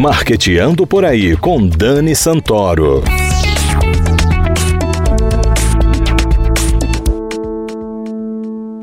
Marqueteando por aí com Dani Santoro.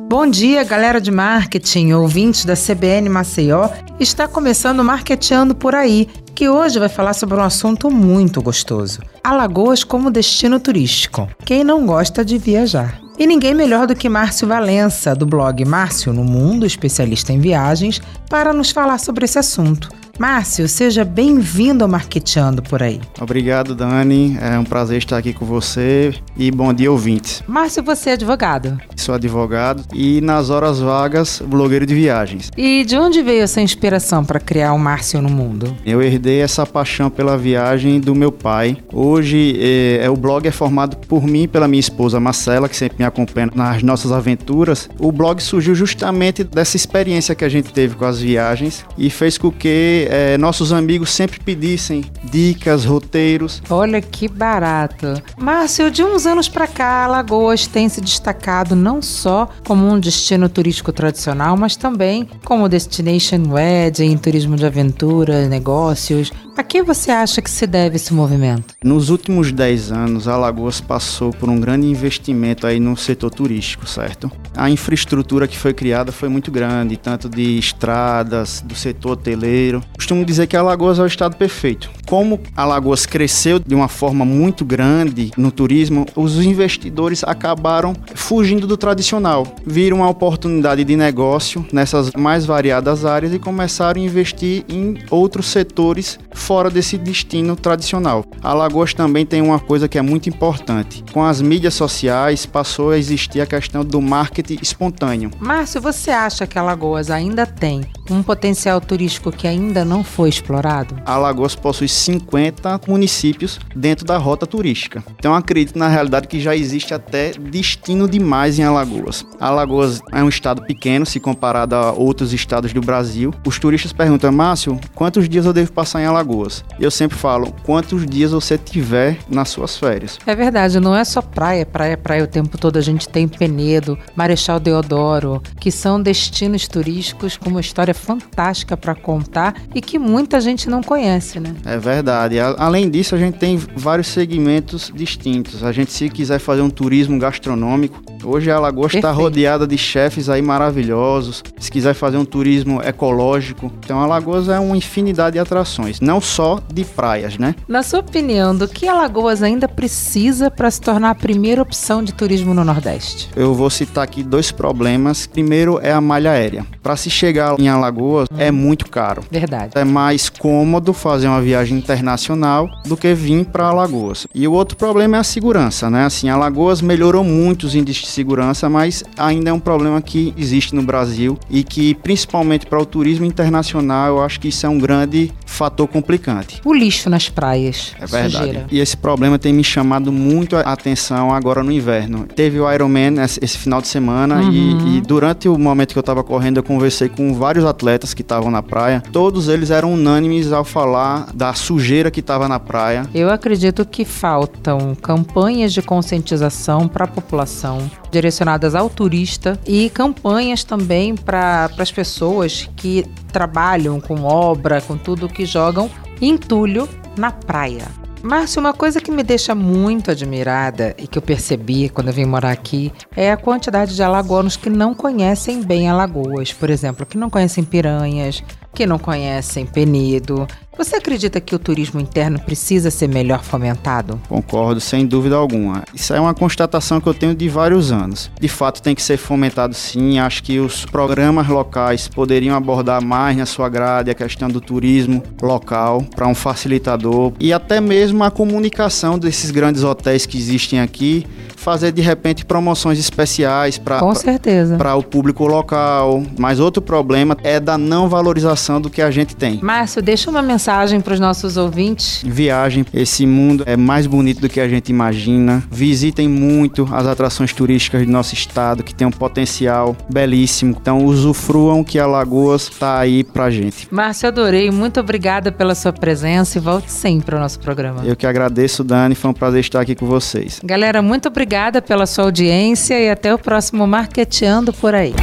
Bom dia, galera de marketing, ouvintes da CBN Maceió. Está começando Marqueteando por aí, que hoje vai falar sobre um assunto muito gostoso: Alagoas como destino turístico. Quem não gosta de viajar? E ninguém melhor do que Márcio Valença, do blog Márcio no Mundo, especialista em viagens, para nos falar sobre esse assunto. Márcio, seja bem-vindo ao Marqueteando por aí. Obrigado, Dani. É um prazer estar aqui com você e bom dia, ouvintes. Márcio, você é advogado? Sou advogado e, nas horas vagas, blogueiro de viagens. E de onde veio essa inspiração para criar o Márcio no Mundo? Eu herdei essa paixão pela viagem do meu pai. Hoje, é, é, o blog é formado por mim e pela minha esposa Marcela, que sempre me acompanha nas nossas aventuras. O blog surgiu justamente dessa experiência que a gente teve com as viagens e fez com que é, nossos amigos sempre pedissem dicas, roteiros. Olha que barato. Márcio, de uns anos para cá, Alagoas tem se destacado não só como um destino turístico tradicional, mas também como destination wedding, turismo de aventura, negócios. A que você acha que se deve esse movimento? Nos últimos 10 anos, Alagoas passou por um grande investimento aí no setor turístico, certo? A infraestrutura que foi criada foi muito grande, tanto de estradas, do setor hoteleiro. Costumo dizer que Alagoas é o estado perfeito. Como Alagoas cresceu de uma forma muito grande no turismo, os investidores acabaram fugindo do tradicional. Viram uma oportunidade de negócio nessas mais variadas áreas e começaram a investir em outros setores fora desse destino tradicional. Alagoas também tem uma coisa que é muito importante. Com as mídias sociais passou a existir a questão do marketing espontâneo. Márcio, você acha que Alagoas ainda tem um potencial turístico que ainda não foi explorado? Alagoas possui 50 municípios dentro da rota turística. Então acredito na realidade que já existe até destino demais em Alagoas. Alagoas é um estado pequeno se comparado a outros estados do Brasil. Os turistas perguntam, Márcio, quantos dias eu devo passar em Alagoas? Eu sempre falo, quantos dias você tiver nas suas férias. É verdade, não é só praia, praia, praia o tempo todo. A gente tem Penedo, Marechal Deodoro, que são destinos turísticos com uma história fantástica para contar e que muita gente não conhece, né? É verdade. Além disso, a gente tem vários segmentos distintos. A gente, se quiser fazer um turismo gastronômico, hoje a Alagoas está rodeada de chefes aí maravilhosos. Se quiser fazer um turismo ecológico, então a Alagoas é uma infinidade de atrações. Não só de praias, né? Na sua opinião, do que Alagoas ainda precisa para se tornar a primeira opção de turismo no Nordeste? Eu vou citar aqui dois problemas. Primeiro é a malha aérea. Para se chegar em Alagoas hum. é muito caro. Verdade. É mais cômodo fazer uma viagem internacional do que vir para Alagoas. E o outro problema é a segurança, né? Assim, Alagoas melhorou muito os índices de segurança, mas ainda é um problema que existe no Brasil e que principalmente para o turismo internacional, eu acho que isso é um grande fator complicado o lixo nas praias. É verdade. Sujeira. E esse problema tem me chamado muito a atenção agora no inverno. Teve o Ironman esse final de semana uhum. e, e, durante o momento que eu estava correndo, eu conversei com vários atletas que estavam na praia. Todos eles eram unânimes ao falar da sujeira que estava na praia. Eu acredito que faltam campanhas de conscientização para a população direcionadas ao turista e campanhas também para as pessoas que trabalham com obra, com tudo que jogam entulho na praia. Márcio, uma coisa que me deixa muito admirada e que eu percebi quando eu vim morar aqui é a quantidade de alagoanos que não conhecem bem Alagoas. Por exemplo, que não conhecem piranhas, que não conhecem Penedo. Você acredita que o turismo interno precisa ser melhor fomentado? Concordo, sem dúvida alguma. Isso é uma constatação que eu tenho de vários anos. De fato, tem que ser fomentado sim. Acho que os programas locais poderiam abordar mais na sua grade a questão do turismo local para um facilitador e até mesmo a comunicação desses grandes hotéis que existem aqui fazer de repente promoções especiais para Com certeza. para o público local. Mas outro problema é da não valorização do que a gente tem. Márcio, deixa uma mensagem para os nossos ouvintes. Viagem, esse mundo é mais bonito do que a gente imagina. Visitem muito as atrações turísticas do nosso estado, que tem um potencial belíssimo. Então usufruam que a Lagoas está aí pra gente. Márcio, adorei. Muito obrigada pela sua presença e volte sempre ao nosso programa. Eu que agradeço, Dani. Foi um prazer estar aqui com vocês. Galera, muito obrigada Obrigada pela sua audiência e até o próximo Marqueteando por aí.